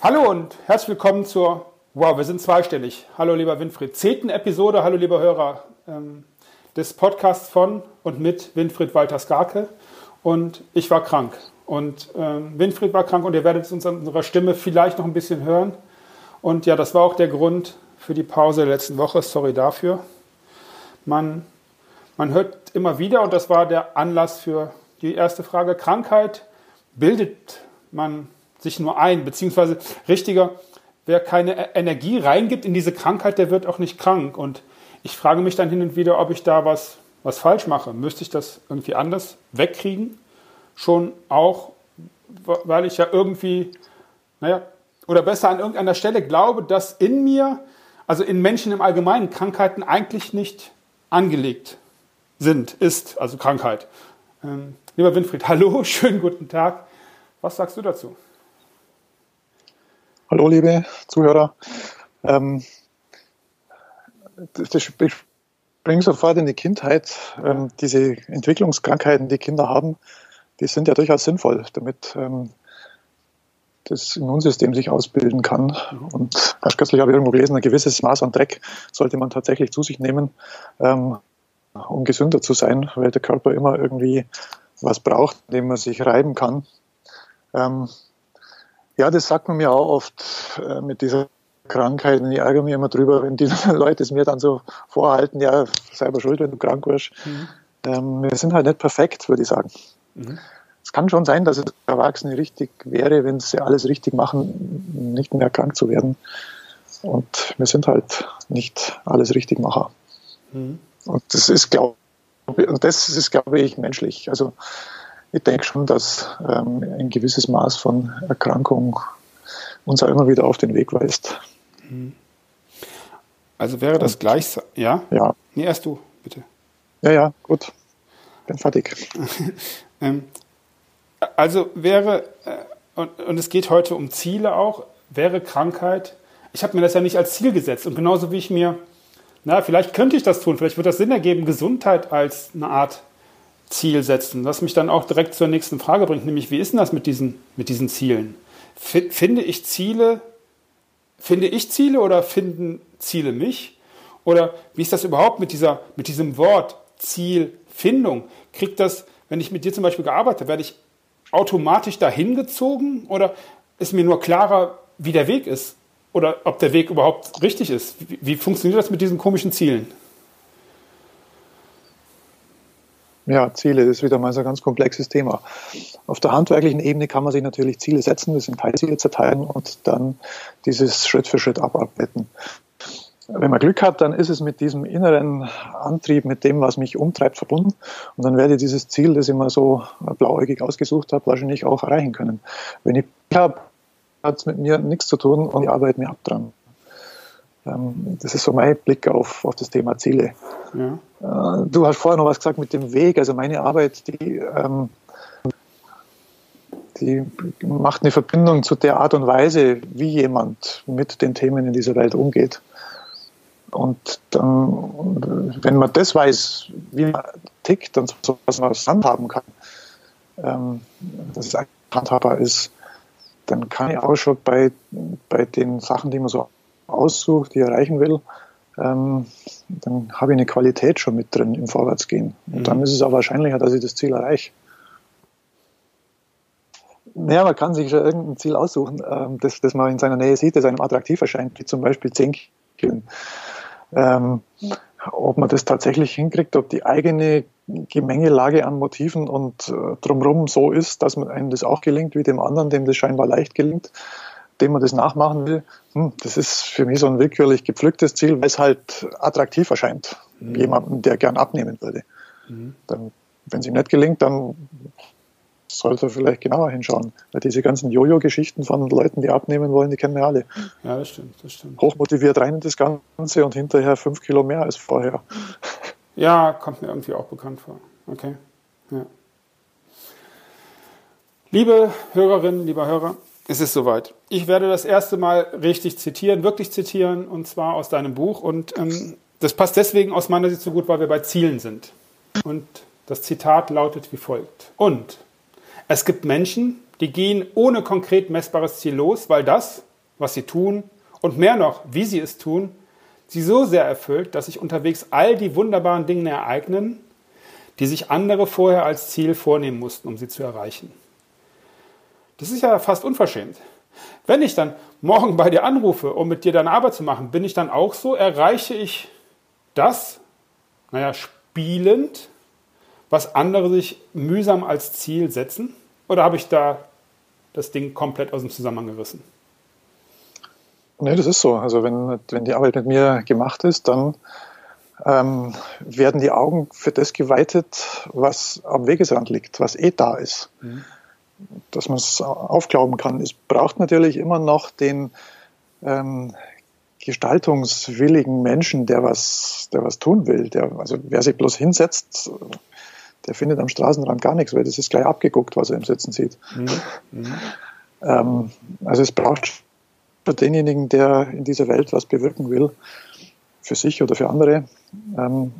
Hallo und herzlich willkommen zur, wow, wir sind zweistellig. Hallo lieber Winfried. Zehnten Episode, hallo lieber Hörer ähm, des Podcasts von und mit Winfried Walter Skarke. Und ich war krank. Und ähm, Winfried war krank und ihr werdet uns an unserer Stimme vielleicht noch ein bisschen hören. Und ja, das war auch der Grund für die Pause der letzten Woche. Sorry dafür. Man, man hört immer wieder, und das war der Anlass für die erste Frage, Krankheit bildet man sich nur ein, beziehungsweise richtiger, wer keine e-, Energie reingibt in diese Krankheit, der wird auch nicht krank. Und ich frage mich dann hin und wieder, ob ich da was, was falsch mache. Müsste ich das irgendwie anders wegkriegen? Schon auch, weil ich ja irgendwie, naja, oder besser an irgendeiner Stelle glaube, dass in mir, also in Menschen im Allgemeinen, Krankheiten eigentlich nicht angelegt sind, ist, also Krankheit. Ähm, lieber Winfried, hallo, schönen guten Tag. Was sagst du dazu? Hallo, liebe Zuhörer. Ähm, das, das springt sofort in die Kindheit. Ähm, diese Entwicklungskrankheiten, die Kinder haben, die sind ja durchaus sinnvoll, damit ähm, das Immunsystem sich ausbilden kann. Und erst kürzlich habe ich irgendwo gelesen, ein gewisses Maß an Dreck sollte man tatsächlich zu sich nehmen, ähm, um gesünder zu sein, weil der Körper immer irgendwie was braucht, dem man sich reiben kann. Ähm, ja, das sagt man mir auch oft äh, mit dieser Krankheit. Und ich ärgere mich immer drüber, wenn die Leute es mir dann so vorhalten, ja, selber schuld, wenn du krank wirst. Mhm. Ähm, wir sind halt nicht perfekt, würde ich sagen. Mhm. Es kann schon sein, dass es für Erwachsene richtig wäre, wenn sie alles richtig machen, nicht mehr krank zu werden. Und wir sind halt nicht alles Richtigmacher. Mhm. Und das ist, glaube und das ist, glaube ich, menschlich. Also ich denke schon, dass ähm, ein gewisses Maß von Erkrankung uns auch immer wieder auf den Weg weist. Mhm. Also wäre das gleich, ja? Ja. Nee, erst du, bitte. Ja, ja, gut. Bin fertig. ähm, also wäre, äh, und, und es geht heute um Ziele auch, wäre Krankheit, ich habe mir das ja nicht als Ziel gesetzt und genauso wie ich mir, na, vielleicht könnte ich das tun, vielleicht würde das Sinn ergeben, Gesundheit als eine Art Ziel setzen, was mich dann auch direkt zur nächsten Frage bringt, nämlich wie ist denn das mit diesen, mit diesen Zielen? Finde ich Ziele, finde ich Ziele oder finden Ziele mich? Oder wie ist das überhaupt mit, dieser, mit diesem Wort Zielfindung? Kriegt das, wenn ich mit dir zum Beispiel gearbeitet werde ich automatisch dahin gezogen oder ist mir nur klarer, wie der Weg ist? Oder ob der Weg überhaupt richtig ist? Wie, wie funktioniert das mit diesen komischen Zielen? Ja, Ziele, das ist wieder mal so ein ganz komplexes Thema. Auf der handwerklichen Ebene kann man sich natürlich Ziele setzen, das in Teilziele zerteilen und dann dieses Schritt für Schritt abarbeiten. Wenn man Glück hat, dann ist es mit diesem inneren Antrieb, mit dem, was mich umtreibt, verbunden. Und dann werde ich dieses Ziel, das ich mir so blauäugig ausgesucht habe, wahrscheinlich auch erreichen können. Wenn ich Glück habe, hat es mit mir nichts zu tun und ich arbeite mir ab dran. Ähm, das ist so mein Blick auf, auf das Thema Ziele. Ja. Äh, du hast vorher noch was gesagt mit dem Weg. Also meine Arbeit, die, ähm, die macht eine Verbindung zu der Art und Weise, wie jemand mit den Themen in dieser Welt umgeht. Und dann, wenn man das weiß, wie man tickt und so, was man handhaben kann, ähm, dass es handhabbar ist, dann kann ich auch schon bei, bei den Sachen, die man so aussucht, die ich erreichen will, ähm, dann habe ich eine Qualität schon mit drin im Vorwärtsgehen. Und mhm. dann ist es auch wahrscheinlicher, dass ich das Ziel erreiche. Naja, man kann sich schon irgendein Ziel aussuchen, ähm, das, das man in seiner Nähe sieht, das einem attraktiv erscheint, wie zum Beispiel 10 Kilo. Ähm, ob man das tatsächlich hinkriegt, ob die eigene Gemengelage an Motiven und äh, drumherum so ist, dass man einem das auch gelingt, wie dem anderen, dem das scheinbar leicht gelingt, dem man das nachmachen will, hm, das ist für mich so ein willkürlich gepflücktes Ziel, weil es halt attraktiv erscheint, mhm. jemanden, der gern abnehmen würde. Mhm. Wenn es ihm nicht gelingt, dann sollte er vielleicht genauer hinschauen. Weil diese ganzen Jojo-Geschichten von Leuten, die abnehmen wollen, die kennen wir alle. Ja, das stimmt, das stimmt. Hochmotiviert rein in das Ganze und hinterher fünf Kilo mehr als vorher. Ja, kommt mir irgendwie auch bekannt vor. Okay. Ja. Liebe Hörerinnen, lieber Hörer, es ist soweit. Ich werde das erste Mal richtig zitieren, wirklich zitieren, und zwar aus deinem Buch. Und ähm, das passt deswegen aus meiner Sicht so gut, weil wir bei Zielen sind. Und das Zitat lautet wie folgt. Und es gibt Menschen, die gehen ohne konkret messbares Ziel los, weil das, was sie tun und mehr noch, wie sie es tun, sie so sehr erfüllt, dass sich unterwegs all die wunderbaren Dinge ereignen, die sich andere vorher als Ziel vornehmen mussten, um sie zu erreichen. Das ist ja fast unverschämt. Wenn ich dann morgen bei dir anrufe, um mit dir deine Arbeit zu machen, bin ich dann auch so, erreiche ich das, naja, spielend, was andere sich mühsam als Ziel setzen? Oder habe ich da das Ding komplett aus dem Zusammenhang gerissen? Nee, das ist so. Also wenn, wenn die Arbeit mit mir gemacht ist, dann ähm, werden die Augen für das geweitet, was am Wegesrand liegt, was eh da ist. Mhm. Dass man es aufglauben kann. Es braucht natürlich immer noch den ähm, gestaltungswilligen Menschen, der was, der was tun will. Der, also wer sich bloß hinsetzt, der findet am Straßenrand gar nichts, weil das ist gleich abgeguckt, was er im Sitzen sieht. Mhm. Mhm. Ähm, also es braucht für denjenigen, der in dieser Welt was bewirken will, für sich oder für andere. Ähm,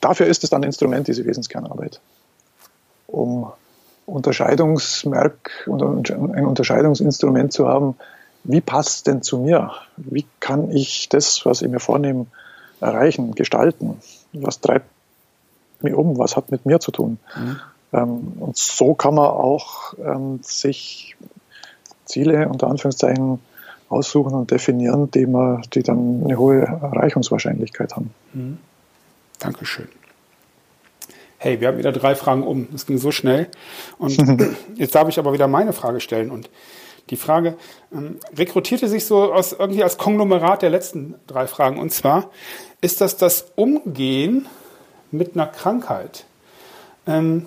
dafür ist es dann ein Instrument, diese Wesenskernarbeit, um Unterscheidungsmerk und ein Unterscheidungsinstrument zu haben, wie passt es denn zu mir? Wie kann ich das, was ich mir vornehme, erreichen, gestalten? Was treibt mich um? Was hat mit mir zu tun? Mhm. Ähm, und so kann man auch ähm, sich Ziele unter Anführungszeichen aussuchen und definieren, die, man, die dann eine hohe Erreichungswahrscheinlichkeit haben. Mhm. Dankeschön. Hey, wir haben wieder drei Fragen um. Das ging so schnell. Und jetzt darf ich aber wieder meine Frage stellen. Und die Frage ähm, rekrutierte sich so aus irgendwie als Konglomerat der letzten drei Fragen. Und zwar ist das das Umgehen mit einer Krankheit. Ähm,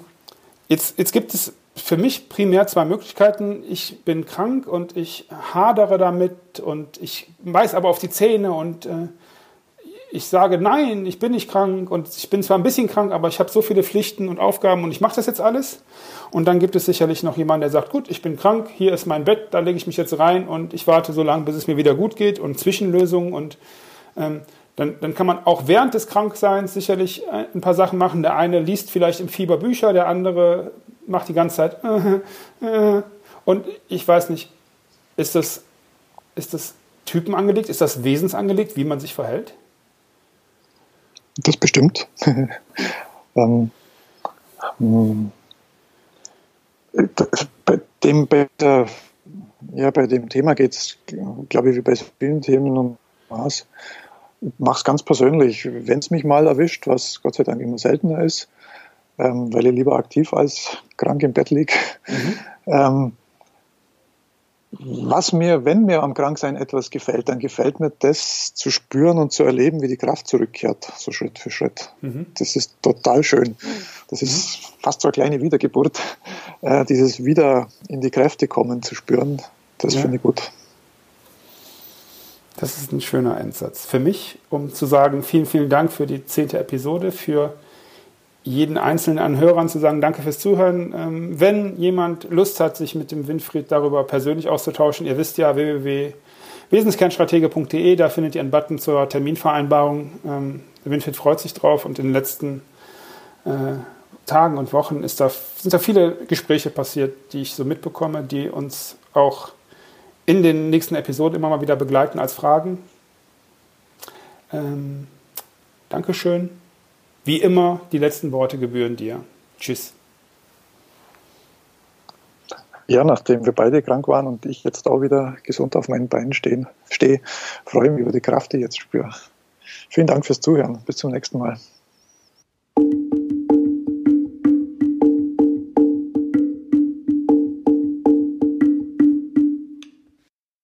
jetzt, jetzt gibt es für mich primär zwei Möglichkeiten. Ich bin krank und ich hadere damit und ich weiß aber auf die Zähne und äh, ich sage, nein, ich bin nicht krank und ich bin zwar ein bisschen krank, aber ich habe so viele Pflichten und Aufgaben und ich mache das jetzt alles. Und dann gibt es sicherlich noch jemanden, der sagt, gut, ich bin krank, hier ist mein Bett, da lege ich mich jetzt rein und ich warte so lange, bis es mir wieder gut geht und Zwischenlösungen und ähm, dann, dann kann man auch während des Krankseins sicherlich äh, ein paar Sachen machen. Der eine liest vielleicht im Fieber Bücher, der andere macht die ganze Zeit äh, äh, und ich weiß nicht, ist das, ist das Typen angelegt, ist das Wesensangelegt, wie man sich verhält? Das bestimmt. ähm, hm. bei, dem, bei, der, ja, bei dem Thema geht es, glaube ich, wie bei vielen Themen um Maß. Ich mache es ganz persönlich. Wenn es mich mal erwischt, was Gott sei Dank immer seltener ist, ähm, weil ich lieber aktiv als krank im Bett liege, mhm. ähm, was mir, wenn mir am Kranksein etwas gefällt, dann gefällt mir das zu spüren und zu erleben, wie die Kraft zurückkehrt, so Schritt für Schritt. Mhm. Das ist total schön. Das ist mhm. fast so eine kleine Wiedergeburt, äh, dieses wieder in die Kräfte kommen zu spüren. Das ja. finde ich gut. Das ist ein schöner Einsatz. Für mich, um zu sagen, vielen, vielen Dank für die zehnte Episode, für jeden einzelnen an Hörern zu sagen, danke fürs Zuhören. Ähm, wenn jemand Lust hat, sich mit dem Winfried darüber persönlich auszutauschen, ihr wisst ja, www.wesenskernstratege.de, da findet ihr einen Button zur Terminvereinbarung. Ähm, Winfried freut sich drauf und in den letzten äh, Tagen und Wochen da, sind da viele Gespräche passiert, die ich so mitbekomme, die uns auch in den nächsten Episoden immer mal wieder begleiten als Fragen. Ähm, Dankeschön. Wie immer, die letzten Worte gebühren dir. Tschüss. Ja, nachdem wir beide krank waren und ich jetzt auch wieder gesund auf meinen Beinen stehe, freue ich mich über die Kraft, die ich jetzt spüre. Vielen Dank fürs Zuhören. Bis zum nächsten Mal.